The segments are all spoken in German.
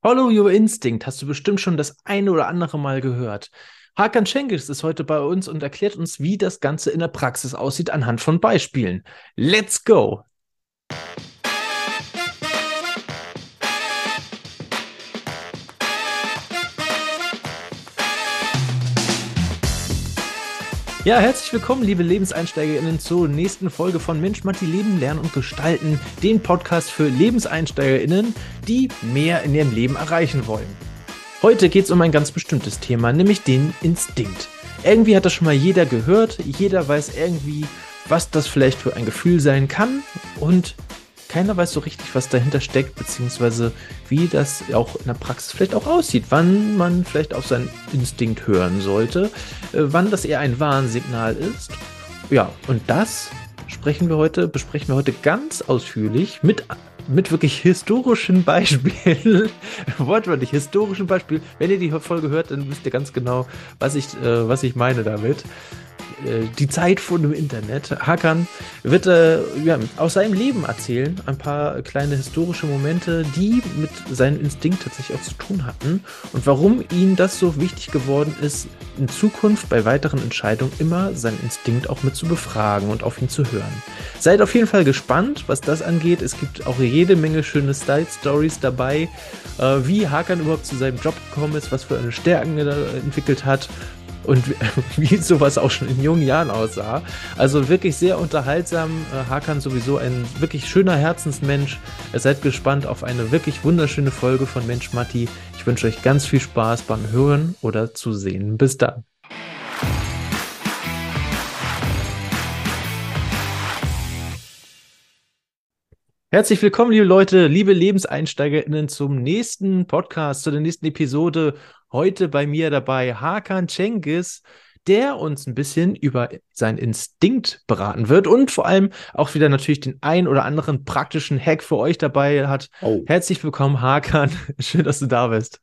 Follow Your Instinct hast du bestimmt schon das eine oder andere Mal gehört. Hakan Cengiz ist heute bei uns und erklärt uns, wie das Ganze in der Praxis aussieht anhand von Beispielen. Let's go! Ja, herzlich willkommen, liebe LebenseinsteigerInnen, zur nächsten Folge von Mensch, Matti, Leben, Lernen und Gestalten, den Podcast für LebenseinsteigerInnen, die mehr in ihrem Leben erreichen wollen. Heute geht es um ein ganz bestimmtes Thema, nämlich den Instinkt. Irgendwie hat das schon mal jeder gehört, jeder weiß irgendwie, was das vielleicht für ein Gefühl sein kann und keiner weiß so richtig, was dahinter steckt, beziehungsweise wie das auch in der Praxis vielleicht auch aussieht, wann man vielleicht auf seinen Instinkt hören sollte, äh, wann das eher ein Warnsignal ist. Ja, und das sprechen wir heute, besprechen wir heute ganz ausführlich mit, mit wirklich historischen Beispielen, wortwörtlich historischen Beispielen. Wenn ihr die Folge hört, dann wisst ihr ganz genau, was ich, äh, was ich meine damit. Äh, die Zeit von dem Internet. Hakan wird äh, ja, aus seinem Leben erzählen, ein paar kleine historische Momente, die mit seinem Instinkt tatsächlich auch zu tun hatten und warum ihm das so wichtig geworden ist, in Zukunft bei weiteren Entscheidungen immer seinen Instinkt auch mit zu befragen und auf ihn zu hören. Seid auf jeden Fall gespannt, was das angeht. Es gibt auch jede Menge schöne Style-Stories dabei, äh, wie Hakan überhaupt zu seinem Job gekommen ist, was für eine Stärken er entwickelt hat und wie sowas auch schon in jungen Jahren aussah. Also wirklich sehr unterhaltsam. Äh, Hakan sowieso ein wirklich schöner Herzensmensch. Seid gespannt auf eine wirklich wunderschöne Folge von Mensch Matti. Ich wünsche euch ganz viel Spaß beim Hören oder Zusehen. Bis dann. Herzlich willkommen, liebe Leute, liebe LebenseinsteigerInnen, zum nächsten Podcast, zu der nächsten Episode. Heute bei mir dabei Hakan Cengiz, der uns ein bisschen über seinen Instinkt beraten wird und vor allem auch wieder natürlich den ein oder anderen praktischen Hack für euch dabei hat. Oh. Herzlich willkommen, Hakan. Schön, dass du da bist.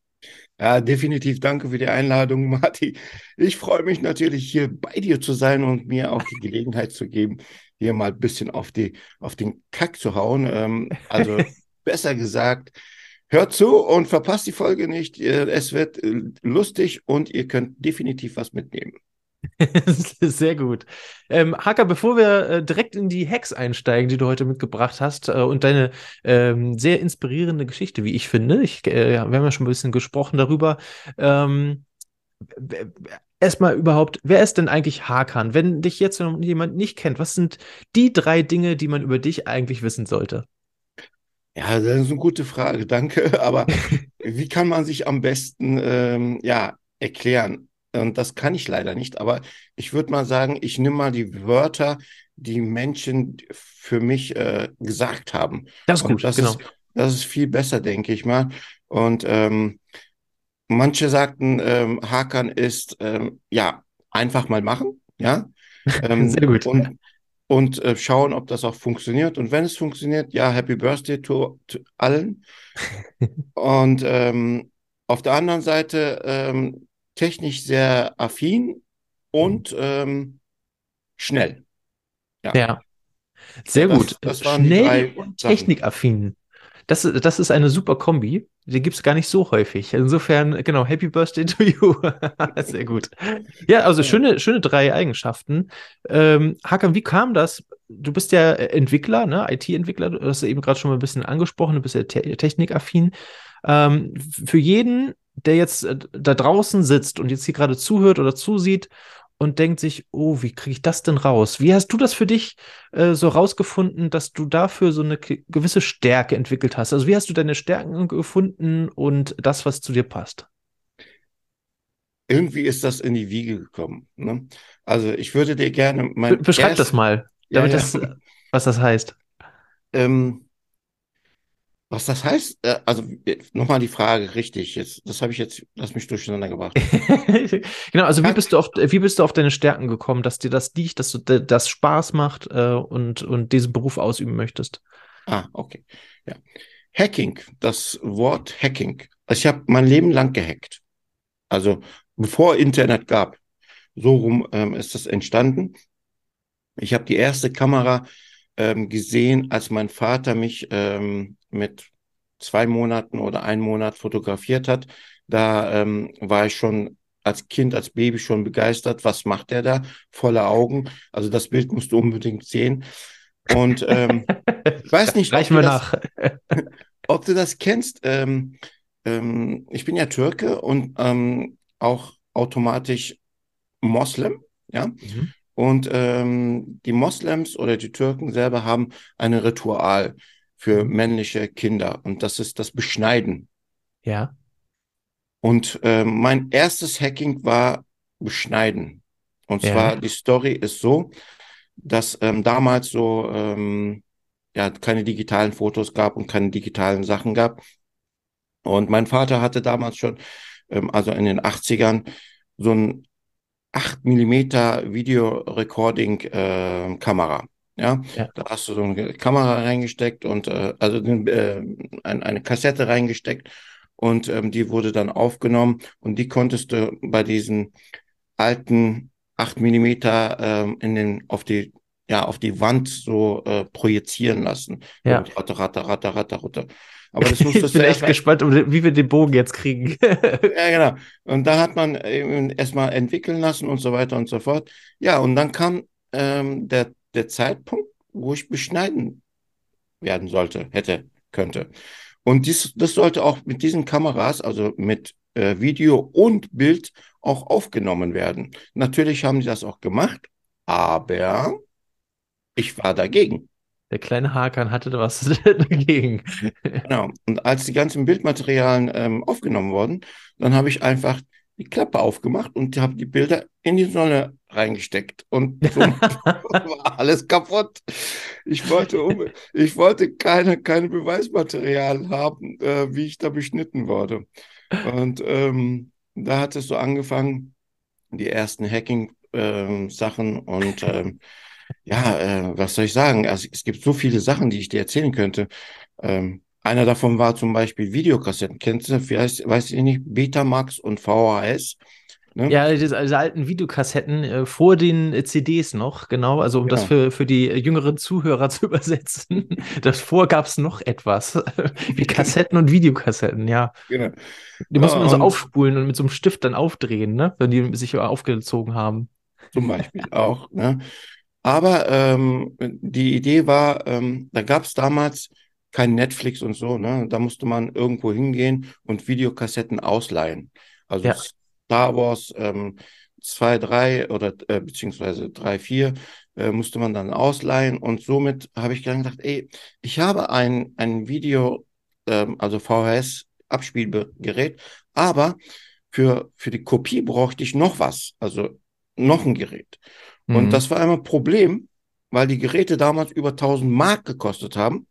Ja, definitiv danke für die Einladung, Marti. Ich freue mich natürlich, hier bei dir zu sein und mir auch die Gelegenheit zu geben, hier mal ein bisschen auf, die, auf den Kack zu hauen. Ähm, also besser gesagt, hört zu und verpasst die Folge nicht. Es wird äh, lustig und ihr könnt definitiv was mitnehmen. Sehr gut. Ähm, Hacker, bevor wir äh, direkt in die Hacks einsteigen, die du heute mitgebracht hast, äh, und deine ähm, sehr inspirierende Geschichte, wie ich finde, ich, äh, wir haben ja schon ein bisschen gesprochen darüber, ähm, erstmal überhaupt, wer ist denn eigentlich Hakan? Wenn dich jetzt noch jemand nicht kennt, was sind die drei Dinge, die man über dich eigentlich wissen sollte? Ja, das ist eine gute Frage, danke. Aber wie kann man sich am besten ähm, ja, erklären? Und das kann ich leider nicht. Aber ich würde mal sagen, ich nehme mal die Wörter, die Menschen für mich äh, gesagt haben. Das ist gut, das genau. Ist, das ist viel besser, denke ich mal. Und ähm, Manche sagten, ähm, Hakan ist, ähm, ja, einfach mal machen, ja. Ähm, Sehr gut. Und, und äh, schauen, ob das auch funktioniert. Und wenn es funktioniert, ja, Happy Birthday to, to allen. und ähm, auf der anderen Seite ähm, technisch sehr affin und mhm. ähm, schnell. Ja. ja. Sehr das, gut. Das schnell und technikaffin. Das, das ist eine super Kombi. Die gibt es gar nicht so häufig. Insofern, genau, Happy Birthday to you. Sehr gut. Ja, also schöne, schöne drei Eigenschaften. Ähm, Hakan, wie kam das? Du bist ja Entwickler, ne? IT-Entwickler, du hast ja eben gerade schon mal ein bisschen angesprochen, du bist ja te technikaffin. Ähm, für jeden, der jetzt äh, da draußen sitzt und jetzt hier gerade zuhört oder zusieht und denkt sich, oh, wie kriege ich das denn raus? Wie hast du das für dich äh, so rausgefunden, dass du dafür so eine gewisse Stärke entwickelt hast? Also wie hast du deine Stärken gefunden und das, was zu dir passt? Irgendwie ist das in die Wiege gekommen. Ne? Also ich würde dir gerne mein Be Beschreib das mal, damit ja, ja. Das, was das heißt. Ähm, was das heißt? Äh, also äh, nochmal die Frage, richtig. Jetzt, das habe ich jetzt, lass mich durcheinander gebracht. genau, also wie bist du auf, wie bist du auf deine Stärken gekommen, dass dir das liegt, dass du das Spaß macht äh, und, und diesen Beruf ausüben möchtest? Ah, okay. Ja. Hacking, das Wort Hacking. Also ich habe mein Leben lang gehackt. Also bevor Internet gab. So rum ähm, ist das entstanden. Ich habe die erste Kamera ähm, gesehen, als mein Vater mich ähm, mit zwei Monaten oder einen Monat fotografiert hat. Da ähm, war ich schon als Kind, als Baby schon begeistert. Was macht er da? Volle Augen. Also das Bild musst du unbedingt sehen. Und ähm, ich weiß nicht, Reichen wir nach. ob du das kennst. Ähm, ähm, ich bin ja Türke und ähm, auch automatisch Moslem. Ja. Mhm. Und ähm, die Moslems oder die Türken selber haben ein Ritual für männliche Kinder und das ist das Beschneiden. Ja. Und äh, mein erstes Hacking war Beschneiden. Und ja. zwar die Story ist so, dass ähm, damals so ähm, ja keine digitalen Fotos gab und keine digitalen Sachen gab. Und mein Vater hatte damals schon, ähm, also in den 80ern, so ein 8 Millimeter Video-Recording-Kamera. Äh, ja? ja? da hast du so eine Kamera reingesteckt und äh, also äh, ein, eine Kassette reingesteckt und ähm, die wurde dann aufgenommen und die konntest du bei diesen alten 8 Millimeter ähm, in den auf die ja auf die Wand so äh, projizieren lassen. Ja. Ratter, ratter, ratter, ratter, ratter. Aber das ich bin echt gespannt, wie wir den Bogen jetzt kriegen. ja, genau. Und da hat man eben erstmal entwickeln lassen und so weiter und so fort. Ja, und dann kam ähm, der, der Zeitpunkt, wo ich beschneiden werden sollte, hätte, könnte. Und dies, das sollte auch mit diesen Kameras, also mit äh, Video und Bild, auch aufgenommen werden. Natürlich haben die das auch gemacht, aber ich war dagegen. Der kleine Hakan hatte da was dagegen. Genau. Und als die ganzen Bildmaterialien ähm, aufgenommen wurden, dann habe ich einfach die Klappe aufgemacht und habe die Bilder in die Sonne reingesteckt. Und so war alles kaputt. Ich wollte, um, ich wollte keine, keine Beweismaterial haben, äh, wie ich da beschnitten wurde. Und ähm, da hat es so angefangen, die ersten Hacking-Sachen ähm, und ähm, ja, äh, was soll ich sagen? Also, es gibt so viele Sachen, die ich dir erzählen könnte. Ähm, einer davon war zum Beispiel Videokassetten. Kennst du, wie heißt, weiß ich nicht, Betamax und VHS? Ne? Ja, diese, diese, alten Videokassetten äh, vor den äh, CDs noch, genau. Also um genau. das für, für die jüngeren Zuhörer zu übersetzen. Davor gab es noch etwas. Wie Kassetten und Videokassetten, ja. Genau. Die muss man so aufspulen und mit so einem Stift dann aufdrehen, ne? Wenn die sich aufgezogen haben. Zum Beispiel auch, ne? Aber ähm, die Idee war, ähm, da gab es damals kein Netflix und so, ne? Da musste man irgendwo hingehen und Videokassetten ausleihen. Also ja. Star Wars ähm, 2, 3 oder äh, beziehungsweise 3, 4 äh, musste man dann ausleihen und somit habe ich dann gedacht, ey, ich habe ein, ein Video, ähm, also VHS Abspielgerät, aber für, für die Kopie brauchte ich noch was, also noch ein Gerät. Und mhm. das war einmal ein Problem, weil die Geräte damals über 1000 Mark gekostet haben.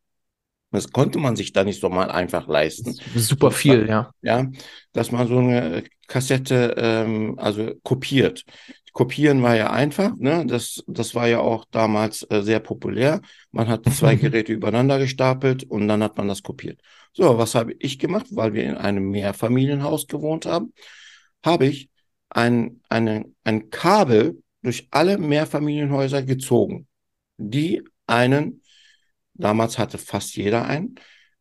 Das konnte man sich da nicht so mal einfach leisten. Super viel, ja. Ja, dass man so eine Kassette ähm, also kopiert. Kopieren war ja einfach, ne? Das, das war ja auch damals äh, sehr populär. Man hat zwei Geräte übereinander gestapelt und dann hat man das kopiert. So, was habe ich gemacht? Weil wir in einem Mehrfamilienhaus gewohnt haben, habe ich ein, eine, ein Kabel durch alle Mehrfamilienhäuser gezogen, die einen, damals hatte fast jeder einen,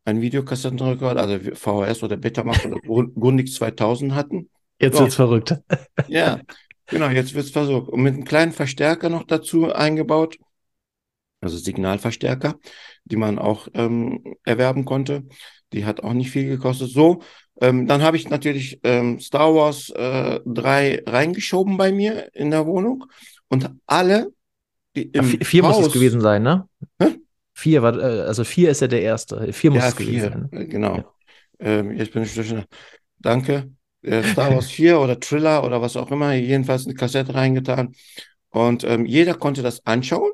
einen Videokassettenrekord, also VHS oder Betamax oder Grundig 2000 hatten. Jetzt so. wird's verrückt. Ja, genau, jetzt wird's versucht. Und mit einem kleinen Verstärker noch dazu eingebaut, also Signalverstärker, die man auch ähm, erwerben konnte. Die hat auch nicht viel gekostet. So, ähm, dann habe ich natürlich ähm, Star Wars äh, 3 reingeschoben bei mir in der Wohnung und alle, die im ja, vier Haus, muss es gewesen sein, ne? Hä? Vier war, äh, also vier ist ja der erste. Vier muss ja, es gewesen vier, sein. Ne? Genau. Ja. Ähm, jetzt bin ich. Danke. Äh, Star Wars 4 oder Thriller oder was auch immer, jedenfalls eine Kassette reingetan. Und ähm, jeder konnte das anschauen.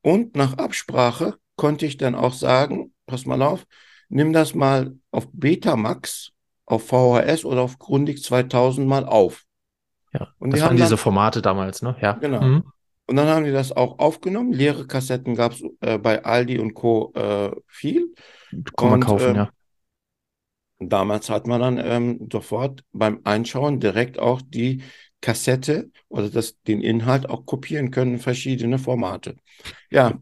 Und nach Absprache konnte ich dann auch sagen, pass mal auf, nimm das mal auf Betamax, auf VHS oder auf Grundig 2000 mal auf. Ja, und das die waren diese Formate damals, ne? Ja. Genau. Mhm. Und dann haben die das auch aufgenommen. Leere Kassetten gab es äh, bei Aldi und Co. Äh, viel. Kann man kaufen, äh, ja. Damals hat man dann ähm, sofort beim Einschauen direkt auch die Kassette oder das, den Inhalt auch kopieren können, verschiedene Formate. Ja,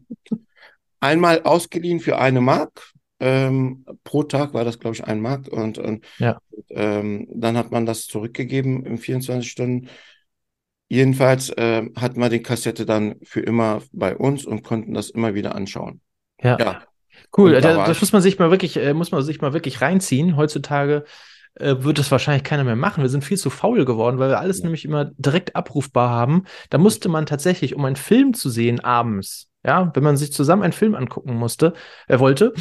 einmal ausgeliehen für eine Mark, ähm, pro Tag war das, glaube ich, ein Mark. Und, und Ja. ähm, dann hat man das zurückgegeben in 24 Stunden. Jedenfalls ähm, hatten wir die Kassette dann für immer bei uns und konnten das immer wieder anschauen. Ja. Ja, Cool, da das muss man sich mal wirklich, äh, muss man sich mal wirklich reinziehen. Heutzutage äh, wird das wahrscheinlich keiner mehr machen. Wir sind viel zu faul geworden, weil wir alles Ja. nämlich immer direkt abrufbar haben. Da musste man tatsächlich, um einen Film zu sehen abends, ja, wenn man sich zusammen einen Film angucken musste, äh, wollte,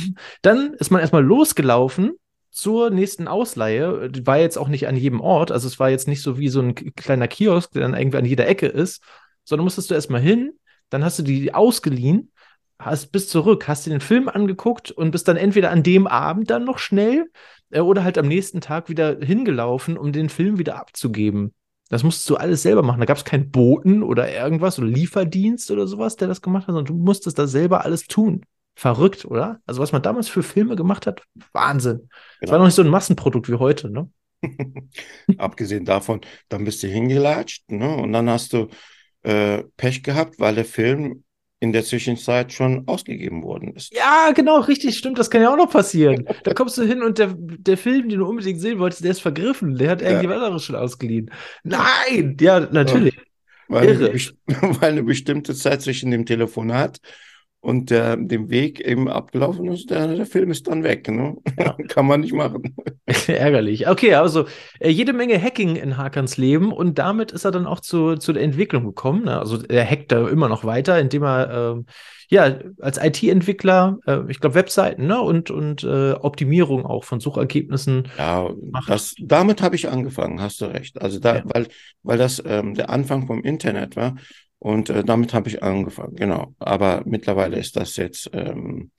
dann ist man erstmal losgelaufen zur nächsten Ausleihe. Die war jetzt auch nicht an jedem Ort, also es war jetzt nicht so wie so ein kleiner Kiosk, der dann irgendwie an jeder Ecke ist, sondern musstest du erstmal hin, dann hast du die ausgeliehen hast bis zurück, hast dir den Film angeguckt und bist dann entweder an dem Abend dann noch schnell äh, oder halt am nächsten Tag wieder hingelaufen, um den Film wieder abzugeben. Das musstest du alles selber machen. Da gab es keinen Boten oder irgendwas oder Lieferdienst oder sowas, der das gemacht hat, sondern du musstest das selber alles tun. Verrückt, oder? Also, was man damals für Filme gemacht hat, Wahnsinn. Es Genau. war noch nicht so ein Massenprodukt wie heute, ne? Abgesehen davon, dann bist du hingelatscht, ne? Und dann hast du äh, Pech gehabt, weil der Film in der Zwischenzeit schon ausgegeben worden ist. Ja, genau, richtig, stimmt. Das kann ja auch noch passieren. Da kommst du hin und der, der Film, den du unbedingt sehen wolltest, der ist vergriffen. Der hat Ja. irgendjemand anderes schon ausgeliehen. Nein! Ja, natürlich. Weil eine, weil eine bestimmte Zeit zwischen dem Telefonat und der, dem Weg eben abgelaufen ist, der, der Film ist dann weg. Ne? Ja. Kann man nicht machen. Ärgerlich. Okay, also äh, jede Menge Hacking in Hakans Leben und damit ist er dann auch zu, zu der Entwicklung gekommen. Ne? Also er hackt da immer noch weiter, indem er ähm, ja als IT-Entwickler, äh, ich glaube, Webseiten ne? und, und äh, Optimierung auch von Suchergebnissen. Ja, Macht. das, damit habe ich angefangen, hast du recht. Also da, Ja. weil, weil das ähm, der Anfang vom Internet war und äh, damit habe ich angefangen, genau. Aber mittlerweile ist das jetzt ähm,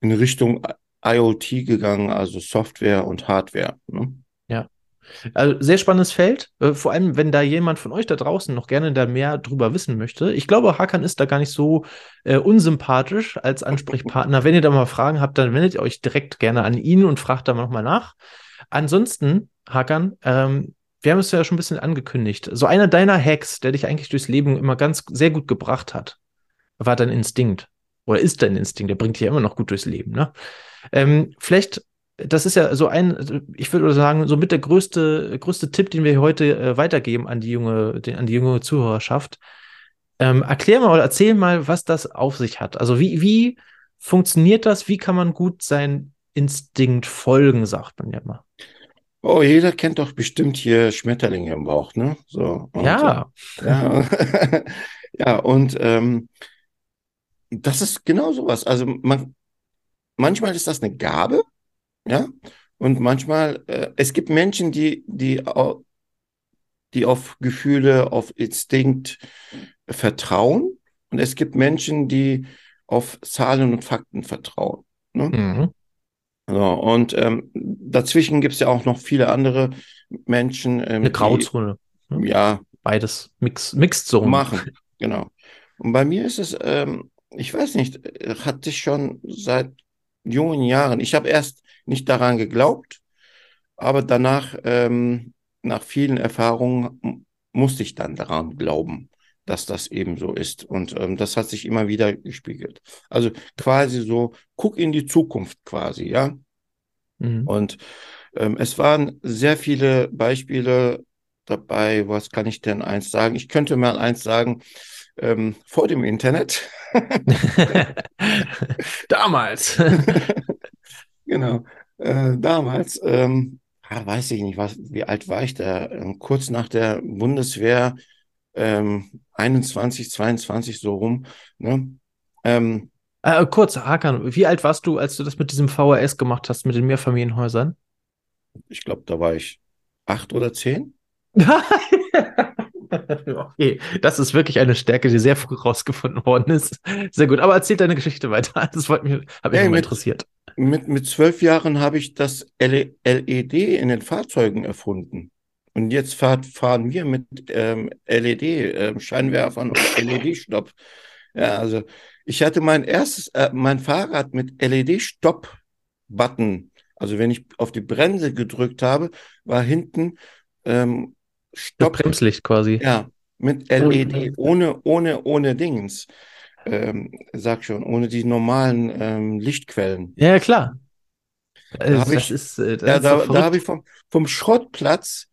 in Richtung IoT gegangen, also Software und Hardware. Ne? Also sehr spannendes Feld, äh, vor allem wenn da jemand von euch da draußen noch gerne da mehr drüber wissen möchte. Ich glaube, Hakan ist da gar nicht so äh, unsympathisch als Ansprechpartner. Wenn ihr da mal Fragen habt, dann wendet ihr euch direkt gerne an ihn und fragt da nochmal nach. Ansonsten, Hakan, ähm, wir haben es ja schon ein bisschen angekündigt. So einer deiner Hacks, der dich eigentlich durchs Leben immer ganz sehr gut gebracht hat, war dein Instinkt. Oder ist dein Instinkt, der bringt dich ja immer noch gut durchs Leben, ne? Ähm, vielleicht das ist ja so ein, ich würde sagen, so mit der größte, größte Tipp, den wir heute äh, weitergeben an die junge, den, an die junge Zuhörerschaft. Ähm, erklär mal oder erzähl mal, was das auf sich hat. Also wie, wie funktioniert das? Wie kann man gut sein Instinkt folgen, sagt man ja immer. Oh, jeder kennt doch bestimmt hier Schmetterlinge im Bauch, ne? So. Und, ja, äh, ja, ja, und ähm, das ist genau sowas. Also man, manchmal ist das eine Gabe, ja, und manchmal, äh, es gibt Menschen, die, die, die auf Gefühle, auf Instinkt vertrauen, und es gibt Menschen, die auf Zahlen und Fakten vertrauen. Ne? mhm. So, und ähm, dazwischen gibt es ja auch noch viele andere Menschen, ähm, eine Grauzone. die ja Beides Mix, Mixed Zone. machen. Genau. Und bei mir ist es, ähm, ich weiß nicht, hatte ich schon seit jungen Jahren. Ich habe erst nicht daran geglaubt, aber danach, ähm, nach vielen Erfahrungen, musste ich dann daran glauben, dass das eben so ist. Und ähm, das hat sich immer wieder gespiegelt. Also quasi so, guck in die Zukunft quasi, ja. Mhm. Und ähm, es waren sehr viele Beispiele dabei. Was kann ich denn eins sagen? Ich könnte mal eins sagen, ähm, vor dem Internet. Damals. Genau. Äh, damals, ähm, ah, weiß ich nicht, was, wie alt war ich da? Ähm, kurz nach der Bundeswehr, ähm, 21, 22 so rum. Ne? Ähm, äh, kurz, Hakan, wie alt warst du, als du das mit diesem VHS gemacht hast, mit den Mehrfamilienhäusern? ich glaube, da war ich acht oder zehn. Okay, das ist wirklich eine Stärke, die sehr früh rausgefunden worden ist. Sehr gut, aber erzähl deine Geschichte weiter. Das wollte mich, hat mich Hey, immer mit- interessiert. Mit, mit zwölf Jahren habe ich das LED in den Fahrzeugen erfunden. Und jetzt fahr, fahren wir mit ähm, LED, ähm, Scheinwerfern und LED-Stopp. Ja, also ich hatte mein erstes, äh, mein Fahrrad mit LED-Stopp-Button. Also wenn ich auf die Bremse gedrückt habe, war hinten ähm, Das Stopp. Bremslicht quasi. Ja, mit Oh, LED, ohne, ohne, ohne Dings. Ähm, sag schon, ohne die normalen ähm, Lichtquellen. Ja, klar. Da habe ich, ist, äh, ja, da, da habe ich vom, vom Schrottplatz,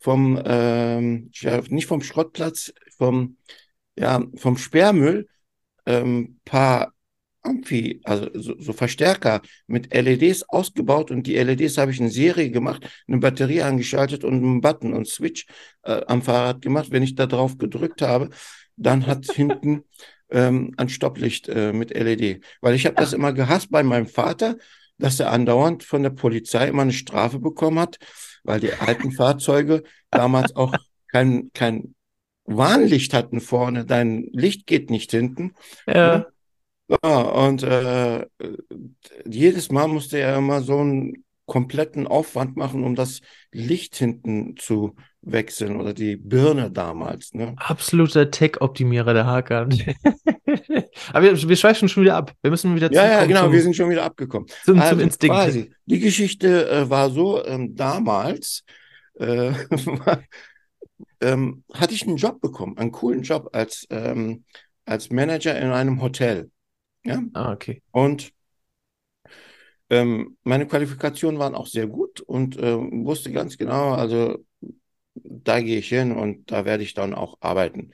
vom, ähm, ja, nicht vom Schrottplatz, vom, ja, vom Sperrmüll, ähm, paar Amphi, also so, so, Verstärker mit LEDs ausgebaut und die LEDs habe ich in Serie gemacht, eine Batterie angeschaltet und einen Button und Switch äh, am Fahrrad gemacht. Wenn ich da drauf gedrückt habe, dann hat hinten ähm, ein Stopplicht äh, mit LED. Weil ich habe das immer gehasst bei meinem Vater, dass er andauernd von der Polizei immer eine Strafe bekommen hat, weil die alten Fahrzeuge damals auch kein, kein Warnlicht hatten vorne. Dein Licht geht nicht hinten. Ja. Ja, und äh, jedes Mal musste er immer so einen kompletten Aufwand machen, um das Licht hinten zu wechseln oder die Birne damals. Ne? Absoluter Tech-Optimierer, der Hakan. Aber wir, wir schweifen schon wieder ab. Wir müssen wieder Ja, ja, genau, zum, wir sind schon wieder abgekommen. Zum, also zum Instinkt. Quasi, die Geschichte äh, war so, ähm, damals äh, ähm, hatte ich einen Job bekommen, einen coolen Job als, ähm, als Manager in einem Hotel. Ja? Ah, okay. Und ähm, meine Qualifikationen waren auch sehr gut und äh, wusste ganz genau, also da gehe ich hin und da werde ich dann auch arbeiten.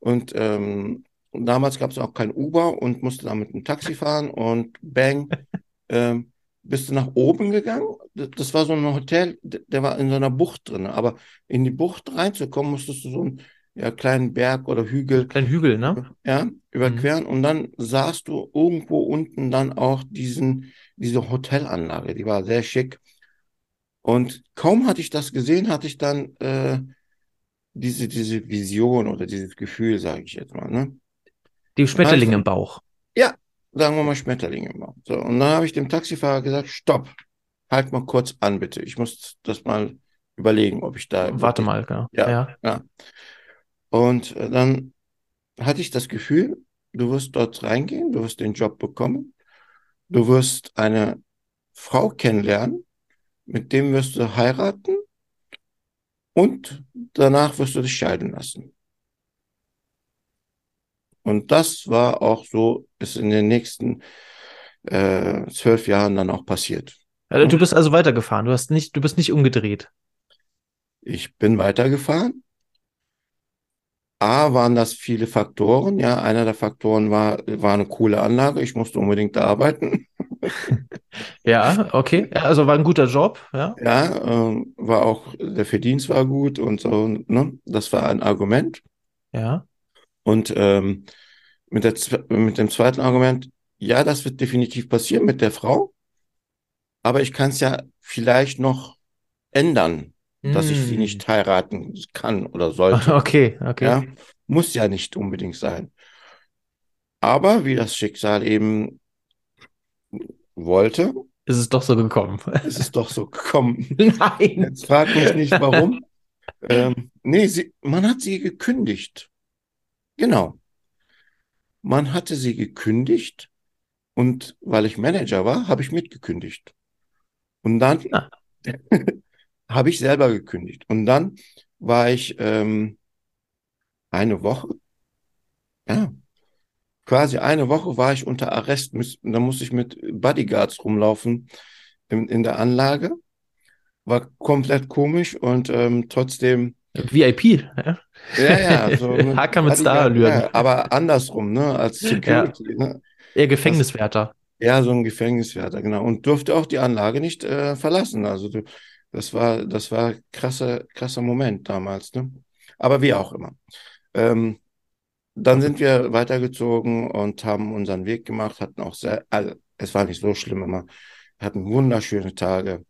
Und ähm, damals gab es auch kein Uber und musste dann mit einem Taxi fahren und bang, ähm, bist du nach oben gegangen. Das war so ein Hotel, der war in so einer Bucht drin. Aber in die Bucht reinzukommen, musstest du so einen ja, kleinen Berg oder Hügel. Kleinen Hügel, ne? Ja, überqueren. Mhm. Und dann sahst du irgendwo unten dann auch diesen, diese Hotelanlage. Die war sehr schick. Und kaum hatte ich das gesehen, hatte ich dann äh, diese, diese Vision oder dieses Gefühl, sage ich jetzt mal. Ne? Die Schmetterlinge also, im Bauch. Ja, sagen wir mal Schmetterlinge im Bauch. So, und dann habe ich dem Taxifahrer gesagt, stopp, halt mal kurz an, bitte. Ich muss das mal überlegen, ob ich da. Warte mal, genau. Ja, ja. ja. Und äh, dann hatte ich das Gefühl, du wirst dort reingehen, du wirst den Job bekommen, du wirst eine Frau kennenlernen, mit dem wirst du heiraten und danach wirst du dich scheiden lassen. Und das war auch so, ist in den nächsten äh, zwölf Jahren dann auch passiert. Also, du bist also weitergefahren, du hast nicht, du bist nicht umgedreht. Ich bin weitergefahren. A, waren das viele Faktoren. Ja, einer der Faktoren war, war eine coole Anlage. Ich musste unbedingt da arbeiten. ja, okay. Also war ein guter Job, ja. Ja, äh, war auch, der Verdienst war gut und so, ne? Das war ein Argument. Ja. Und ähm, mit, der, mit dem zweiten Argument, ja, das wird definitiv passieren mit der Frau, aber ich kann es ja vielleicht noch ändern, mm. dass ich sie hm. nicht heiraten kann oder sollte. Okay, okay. Ja, muss ja nicht unbedingt sein. Aber wie das Schicksal eben wollte. Ist es doch so gekommen. Ist es doch so gekommen. Nein. Jetzt frag mich nicht, warum. ähm, nee, sie, man hat sie gekündigt. Genau. Man hatte sie gekündigt und weil ich Manager war, habe ich mitgekündigt. Und dann ah. Habe ich selber gekündigt. Und dann war ich ähm, eine Woche, ja, quasi eine Woche war ich unter Arrest. Da musste ich mit Bodyguards rumlaufen in, in der Anlage. War komplett komisch und ähm, trotzdem. VIP, ja? Ja, ja. So Hacker mit Starallüren. Ja, aber andersrum, ne, als Security. Ja. Ne? Eher Gefängniswärter. Das, ja, so ein Gefängniswärter, genau. Und durfte auch die Anlage nicht äh, verlassen. Also du, das war, das war krasser, krasser Moment damals, ne? Aber wie auch immer. Ähm, dann sind wir weitergezogen und haben unseren Weg gemacht, hatten auch sehr, also es war nicht so schlimm immer, wir hatten wunderschöne Tage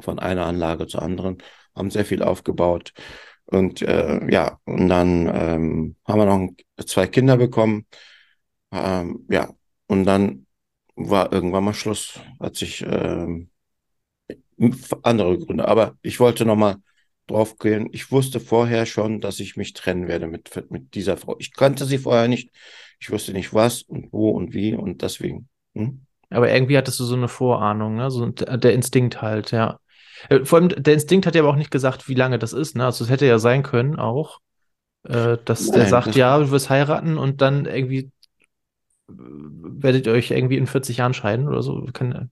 von einer Anlage zur anderen, haben sehr viel aufgebaut und äh, ja, und dann ähm, haben wir noch zwei Kinder bekommen, ähm, ja, und dann war irgendwann mal Schluss, hat sich ähm, andere Gründe, aber ich wollte noch mal drauf gehen. Ich wusste vorher schon, dass ich mich trennen werde mit, mit dieser Frau. Ich kannte sie vorher nicht. Ich wusste nicht was und wo und wie und deswegen. Hm? Aber irgendwie hattest du so eine Vorahnung, ne? So der Instinkt halt, ja. Äh, vor allem, der Instinkt hat ja aber auch nicht gesagt, wie lange das ist, ne? Also es hätte ja sein können auch, äh, dass Nein, der sagt, das ja, du wirst heiraten und dann irgendwie äh, werdet ihr euch irgendwie in 40 Jahren scheiden oder so. Kann,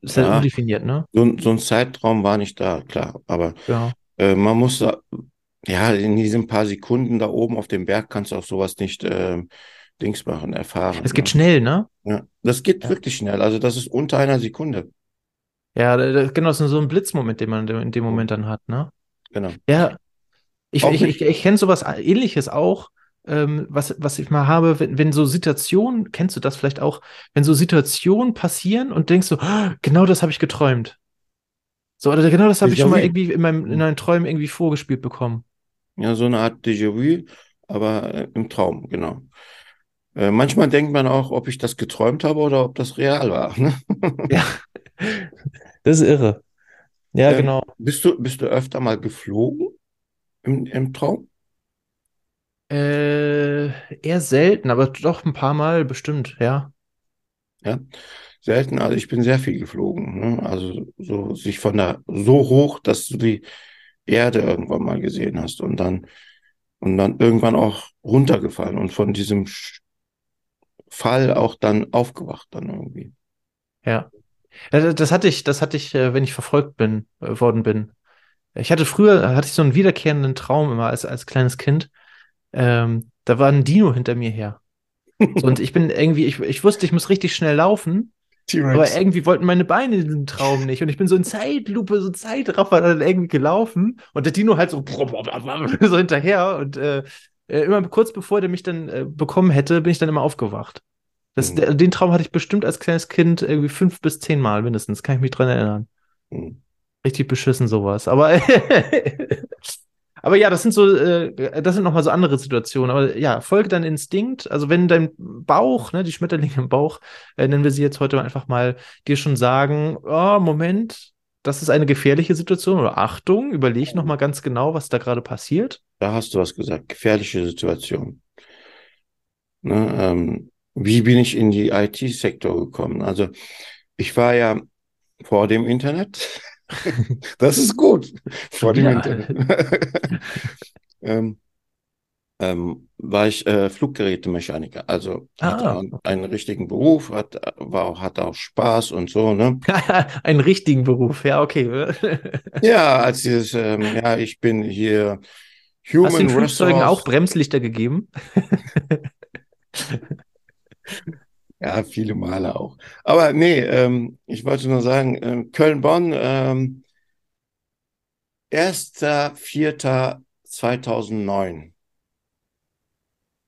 ist ja, Ja. undefiniert, ne? So, so ein Zeitraum war nicht da, klar. Aber Ja. äh, man muss, da- ja, in diesen paar Sekunden da oben auf dem Berg kannst du auch sowas nicht ähm, Dings machen, erfahren. Es geht ne? schnell, ne? Ja, das geht Ja. wirklich schnell. Also das ist unter einer Sekunde. Ja, da- da- genau, das ist so ein Blitzmoment, den man in dem Moment dann hat, ne? Genau. Ja, ich, Auch ich, ich, ich kenne sowas ähnliches auch, ähm, was, was ich mal habe, wenn, wenn so Situationen, kennst du das vielleicht auch, wenn so Situationen passieren und denkst so, "Ah, genau das habe ich geträumt. So, oder genau das habe ich schon mal irgendwie in meinem, in meinen Träumen irgendwie vorgespielt bekommen. Ja, so eine Art Déjà-vu, aber äh, im Traum, genau. Äh, manchmal denkt man auch, ob ich das geträumt habe oder ob das real war. Ne? Ja, das ist irre. Ja, Ähm, genau. Bist du, bist du öfter mal geflogen im, im Traum? Äh, eher selten, aber doch ein paar Mal bestimmt, ja. Ja, selten. Also ich bin sehr viel geflogen. Ne? Also so sich von der so hoch, dass du die Erde irgendwann mal gesehen hast und dann und dann irgendwann auch runtergefallen und von diesem Fall auch dann aufgewacht dann irgendwie. Ja. Ja, Das hatte ich, das hatte ich, äh, wenn ich verfolgt bin, äh, worden bin. Ich hatte früher, hatte ich so einen wiederkehrenden Traum immer als, als kleines Kind. Ähm, da war ein Dino hinter mir her. So, und ich bin irgendwie, ich, ich wusste, ich muss richtig schnell laufen, aber irgendwie wollten meine Beine in diesem Traum nicht. Und ich bin so in Zeitlupe, so Zeitraffer dann irgendwie gelaufen und der Dino halt so, so hinterher. Und äh, äh, immer kurz bevor der mich dann äh, bekommen hätte, bin ich dann immer aufgewacht. Das, Mhm. der, den Traum hatte ich bestimmt als kleines Kind irgendwie fünf bis zehn Mal mindestens, kann ich mich dran erinnern. Hm. Richtig beschissen sowas. Aber, aber ja, das sind so, äh, das sind nochmal so andere Situationen. Aber ja, folge dein Instinkt. Also wenn dein Bauch, ne, die Schmetterlinge im Bauch, äh, nennen wir sie jetzt heute einfach mal, dir schon sagen, oh, Moment, das ist eine gefährliche Situation oder Achtung, überleg nochmal ganz genau, was da gerade passiert. Da hast du was gesagt. Gefährliche Situation. Ne, ähm, wie bin ich in die IT-Sektor gekommen? Also ich war ja vor dem Internet. Das ist gut. Vor dem Ja. Internet. ähm, ähm, war ich äh, Fluggerätemechaniker. Also hatte Ah. einen, richtigen Beruf, hat, war auch, hatte auch Spaß und so, ne? Einen richtigen Beruf, ja, okay. Ja, als dieses, ähm, ja, ich bin hier Human Hast du den Flugzeugen auch Bremslichter gegeben? Ja, viele Male auch. Aber nee, ähm, ich wollte nur sagen, ähm, Köln-Bonn, ähm, 1.4.2009.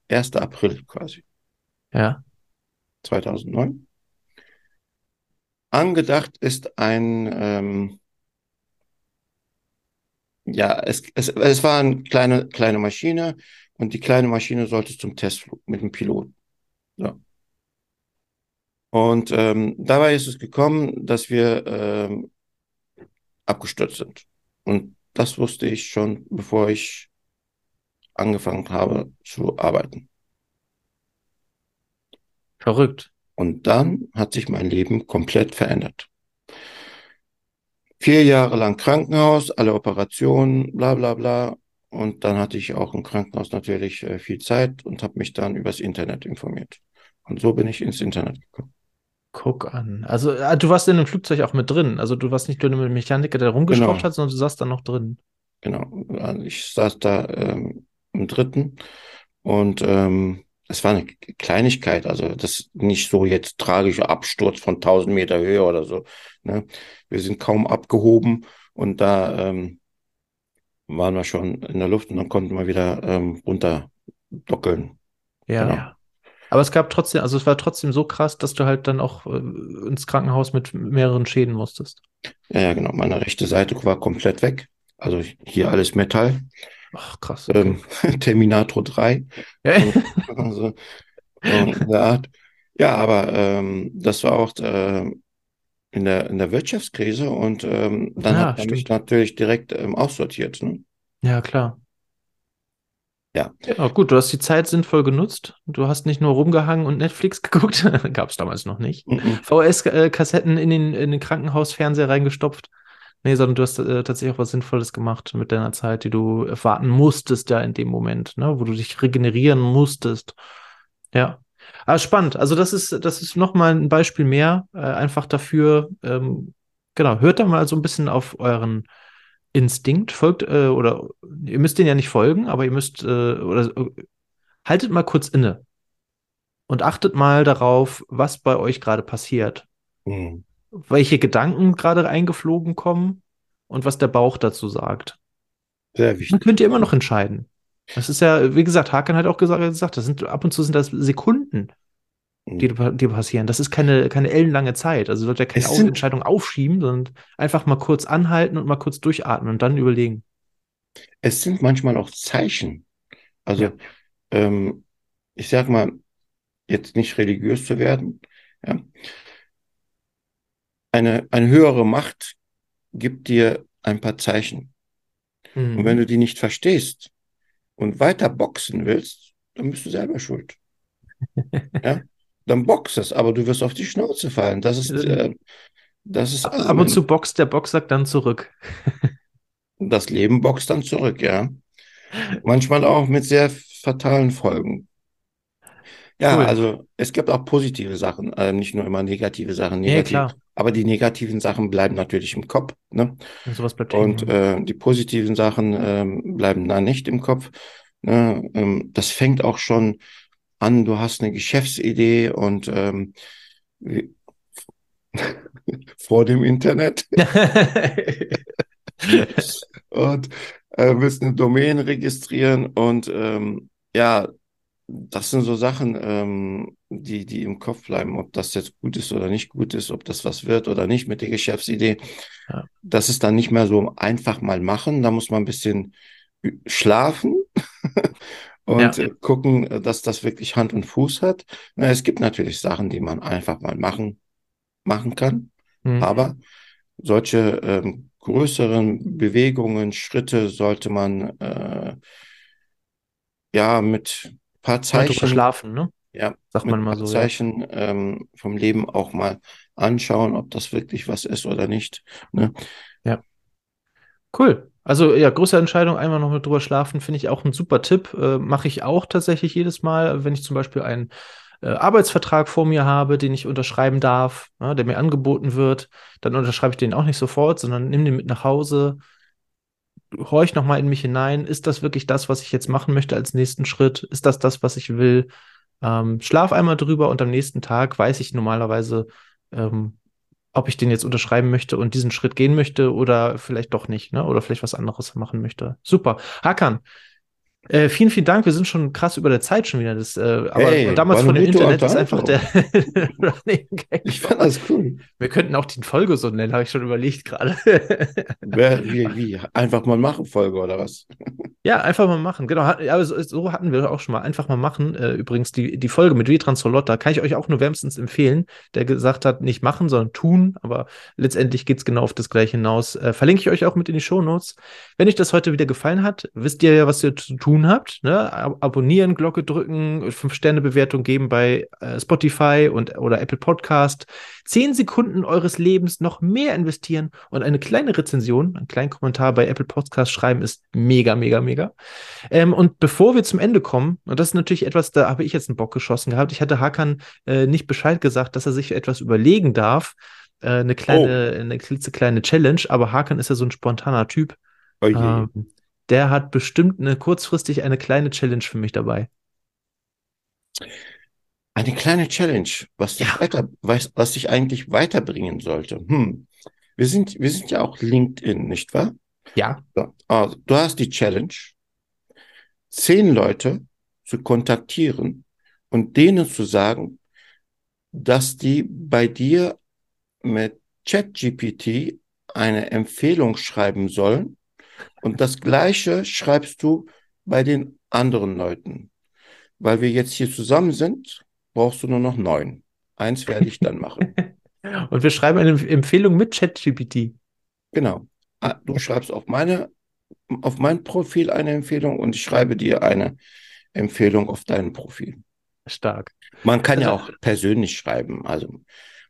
1. April quasi, Ja. 2009. Angedacht ist ein, ähm, ja, es, es, es war eine kleine, kleine Maschine und die kleine Maschine sollte zum Testflug mit dem Piloten. So. Und ähm, dabei ist es gekommen, dass wir ähm, abgestürzt sind. Und das wusste ich schon, bevor ich angefangen habe zu arbeiten. Verrückt. Und dann hat sich mein Leben komplett verändert. Vier Jahre lang Krankenhaus, alle Operationen, bla bla bla. Und dann hatte ich auch im Krankenhaus natürlich äh, viel Zeit und habe mich dann übers Internet informiert. Und so bin ich ins Internet gekommen. Guck an. Also, ah, du warst in dem Flugzeug auch mit drin. Also, du warst nicht nur mit dem Mechaniker, der rumgeschraubt Genau. hat, sondern du saßt da noch drin. Genau. Also Ich saß da ähm, im dritten und ähm, es war eine Kleinigkeit, also das ist nicht so jetzt tragischer Absturz von 1000 Meter Höhe oder so. Ne? Wir sind kaum abgehoben und da ähm, waren wir schon in der Luft und dann konnten wir wieder ähm, runterdockeln. Ja. Genau. Aber es gab trotzdem, also es war trotzdem so krass, dass du halt dann auch äh, ins Krankenhaus mit mehreren Schäden musstest. Ja, ja, genau. Meine rechte Seite war komplett weg. Also hier alles Metall. Ach, krass. Okay. Ähm, Terminator 3. Ja. Also, Art. Ja, aber ähm, das war auch äh, in der, in der Wirtschaftskrise und ähm, dann Ja, hat man mich natürlich direkt ähm, aussortiert. Ne? Ja, klar. Ja. Ja, gut, du hast die Zeit sinnvoll genutzt. Du hast nicht nur rumgehangen und Netflix geguckt. Gab es damals noch nicht. Mhm. VHS-Kassetten in den, in den Krankenhausfernseher reingestopft. Nee, sondern du hast äh, tatsächlich auch was Sinnvolles gemacht mit deiner Zeit, die du erwarten musstest ja in dem Moment, ne, wo du dich regenerieren musstest. Ja. Aber spannend. Also das ist, das ist nochmal ein Beispiel mehr, äh, einfach dafür, ähm, genau, hört da mal so ein bisschen auf euren Instinkt, folgt, äh, oder ihr müsst den ja nicht folgen, aber ihr müsst, äh, oder äh, haltet mal kurz inne und achtet mal darauf, was bei euch gerade passiert. Mhm. Welche Gedanken gerade eingeflogen kommen und was der Bauch dazu sagt. Sehr wichtig. Dann könnt ihr immer noch entscheiden. Das ist ja, wie gesagt, Hakan hat auch gesagt, das sind ab und zu sind das Sekunden, die, mhm. die passieren. Das ist keine, keine ellenlange Zeit. Also sollte ja keine sind, Entscheidung aufschieben, sondern einfach mal kurz anhalten und mal kurz durchatmen und dann überlegen. Es sind manchmal auch Zeichen. Also, ja. ähm, ich sag mal, jetzt nicht religiös zu werden, ja. Eine, eine höhere Macht gibt dir ein paar Zeichen. Mhm. Und wenn du die nicht verstehst und weiter boxen willst, dann bist du selber schuld. ja? Dann box es, aber du wirst auf die Schnauze fallen. Das ist, äh, das ist. Ab und zu boxt der Boxer dann zurück. das Leben boxt dann zurück, ja. Manchmal auch mit sehr fatalen Folgen. Ja, cool. also es gibt auch positive Sachen, äh, nicht nur immer negative Sachen. Negativ, ja, klar. Aber die negativen Sachen bleiben natürlich im Kopf. Ne? Und, sowas bleibt Und äh, die positiven Sachen äh, bleiben da nicht im Kopf. Ne? Ähm, das fängt auch schon an, du hast eine Geschäftsidee und ähm, vor dem Internet. und äh, willst eine Domain registrieren und ähm, ja, das sind so Sachen, ähm, die, die im Kopf bleiben, ob das jetzt gut ist oder nicht gut ist, ob das was wird oder nicht mit der Geschäftsidee. Ja. Das ist dann nicht mehr so einfach mal machen. Da muss man ein bisschen schlafen und ja. gucken, dass das wirklich Hand und Fuß hat. Na, es gibt natürlich Sachen, die man einfach mal machen, machen kann. Mhm. Aber solche ähm, größeren Bewegungen, Schritte sollte man äh, ja mit paar Zeichen. schlafen, ne? Ja, sagt man mal so. Zeichen ja. ähm, vom Leben auch mal anschauen, ob das wirklich was ist oder nicht. Ne? Ja. Cool. Also ja, große Entscheidung, einmal noch mit drüber schlafen, finde ich auch ein super Tipp. Äh, Mache ich auch tatsächlich jedes Mal, wenn ich zum Beispiel einen äh, Arbeitsvertrag vor mir habe, den ich unterschreiben darf, ja, ne, der mir angeboten wird, dann unterschreibe ich den auch nicht sofort, sondern nehme den mit nach Hause, horch nochmal in mich hinein. Ist das wirklich das, was ich jetzt machen möchte als nächsten Schritt? Ist das das, was ich will? Ähm, schlaf einmal drüber und am nächsten Tag weiß ich normalerweise, ähm, ob ich den jetzt unterschreiben möchte und diesen Schritt gehen möchte oder vielleicht doch nicht, ne? Oder vielleicht was anderes machen möchte. Super. Hakan, äh, vielen, vielen Dank. Wir sind schon krass über der Zeit schon wieder. Das, äh, aber hey, damals von dem Internet ist einfach der Ich fand das cool. Wir könnten auch die Folge so nennen, habe ich schon überlegt gerade. wie, wie? Einfach mal machen, Folge oder was? Ja, einfach mal machen. Genau. Aber so, so hatten wir auch schon mal. Einfach mal machen. Äh, übrigens, die, die Folge mit Vitrans Lotta kann ich euch auch nur wärmstens empfehlen, der gesagt hat, nicht machen, sondern tun. Aber letztendlich geht es genau auf das Gleiche hinaus. Äh, verlinke ich euch auch mit in die Show Notes. Wenn euch das heute wieder gefallen hat, wisst ihr ja, was ihr zu tun habt. Ne? Abonnieren, Glocke drücken, 5-Sterne-Bewertung geben bei äh, Spotify und oder Apple Podcast. Zehn Sekunden eures Lebens noch mehr investieren und eine kleine Rezension, einen kleinen Kommentar bei Apple Podcast schreiben, ist mega, mega, mega. Ähm, und bevor wir zum Ende kommen, und das ist natürlich etwas, da habe ich jetzt einen Bock geschossen gehabt. Ich hatte Hakan äh, nicht Bescheid gesagt, dass er sich etwas überlegen darf. Äh, eine kleine, oh. eine klitzekleine Challenge, aber Hakan ist ja so ein spontaner Typ. Oh ähm, der hat bestimmt eine kurzfristig eine kleine Challenge für mich dabei. Eine kleine Challenge, was dich, ja. weiter, was, was dich eigentlich weiterbringen sollte. Hm. Wir sind, wir sind ja auch LinkedIn, nicht wahr? Ja. Also, du hast die Challenge, zehn Leute zu kontaktieren und denen zu sagen, dass die bei dir mit ChatGPT eine Empfehlung schreiben sollen und das Gleiche schreibst du bei den anderen Leuten. Weil wir jetzt hier zusammen sind, brauchst du nur noch neun. Eins werde ich dann machen. Und wir schreiben eine Empfehlung mit ChatGPT. Genau. Ah, du schreibst auf meine, auf mein Profil eine Empfehlung und ich schreibe dir eine Empfehlung auf dein Profil. Stark. Man kann also, ja auch persönlich schreiben. Also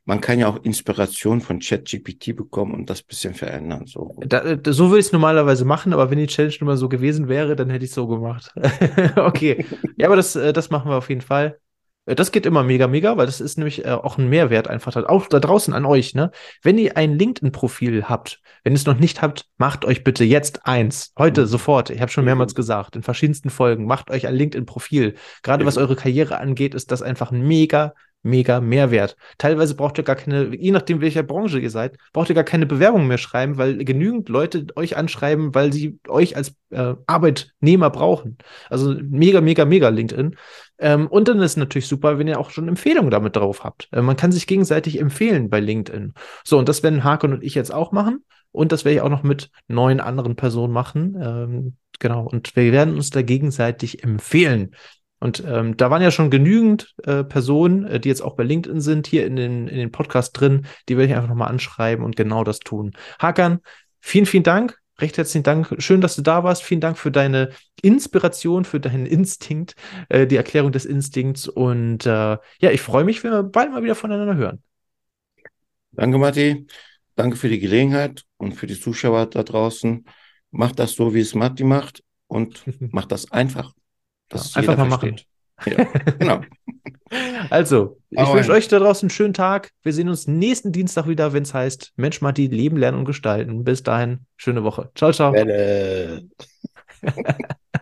man kann ja auch Inspiration von ChatGPT bekommen und das bisschen verändern. So, da, da, so würde ich es normalerweise machen, aber wenn die Challenge nun mal so gewesen wäre, dann hätte ich es so gemacht. okay. ja, aber das, äh, das machen wir auf jeden Fall. Äh, das geht immer mega, mega, weil das ist nämlich äh, auch ein Mehrwert einfach da, auch da draußen an euch, ne? Wenn ihr ein LinkedIn-Profil habt, wenn ihr es noch nicht habt, macht euch bitte jetzt eins. Heute, mhm. sofort. Ich habe schon mehrmals gesagt, in verschiedensten Folgen, macht euch ein LinkedIn-Profil. Gerade was eure Karriere angeht, ist das einfach ein mega, mega Mehrwert. Teilweise braucht ihr gar keine, je nachdem, welcher Branche ihr seid, braucht ihr gar keine Bewerbung mehr schreiben, weil genügend Leute euch anschreiben, weil sie euch als äh, Arbeitnehmer brauchen. Also mega, mega, mega LinkedIn. Ähm, und dann ist es natürlich super, wenn ihr auch schon Empfehlungen damit drauf habt. Äh, man kann sich gegenseitig empfehlen bei LinkedIn. So, und das werden Haken und ich jetzt auch machen. Und das werde ich auch noch mit neun anderen Personen machen. Ähm, genau. Und wir werden uns da gegenseitig empfehlen. Und ähm, da waren ja schon genügend äh, Personen, äh, die jetzt auch bei LinkedIn sind, hier in den, in den Podcast drin. Die werde ich einfach nochmal anschreiben und genau das tun. Hakan, vielen, vielen Dank. Recht herzlichen Dank. Schön, dass du da warst. Vielen Dank für deine Inspiration, für deinen Instinkt, äh, die Erklärung des Instinkts. Und äh, ja, ich freue mich, wenn wir bald mal wieder voneinander hören. Danke, Matti. Danke für die Gelegenheit und für die Zuschauer da draußen. Macht das so, wie es Matti macht und macht das einfach. Das ja, einfach mal versteht. machen. Ja, genau. Also, ich wünsche euch da draußen einen schönen Tag. Wir sehen uns nächsten Dienstag wieder, wenn es heißt Mensch, Matti, Leben, Lernen und Gestalten. Bis dahin, schöne Woche. Ciao, ciao.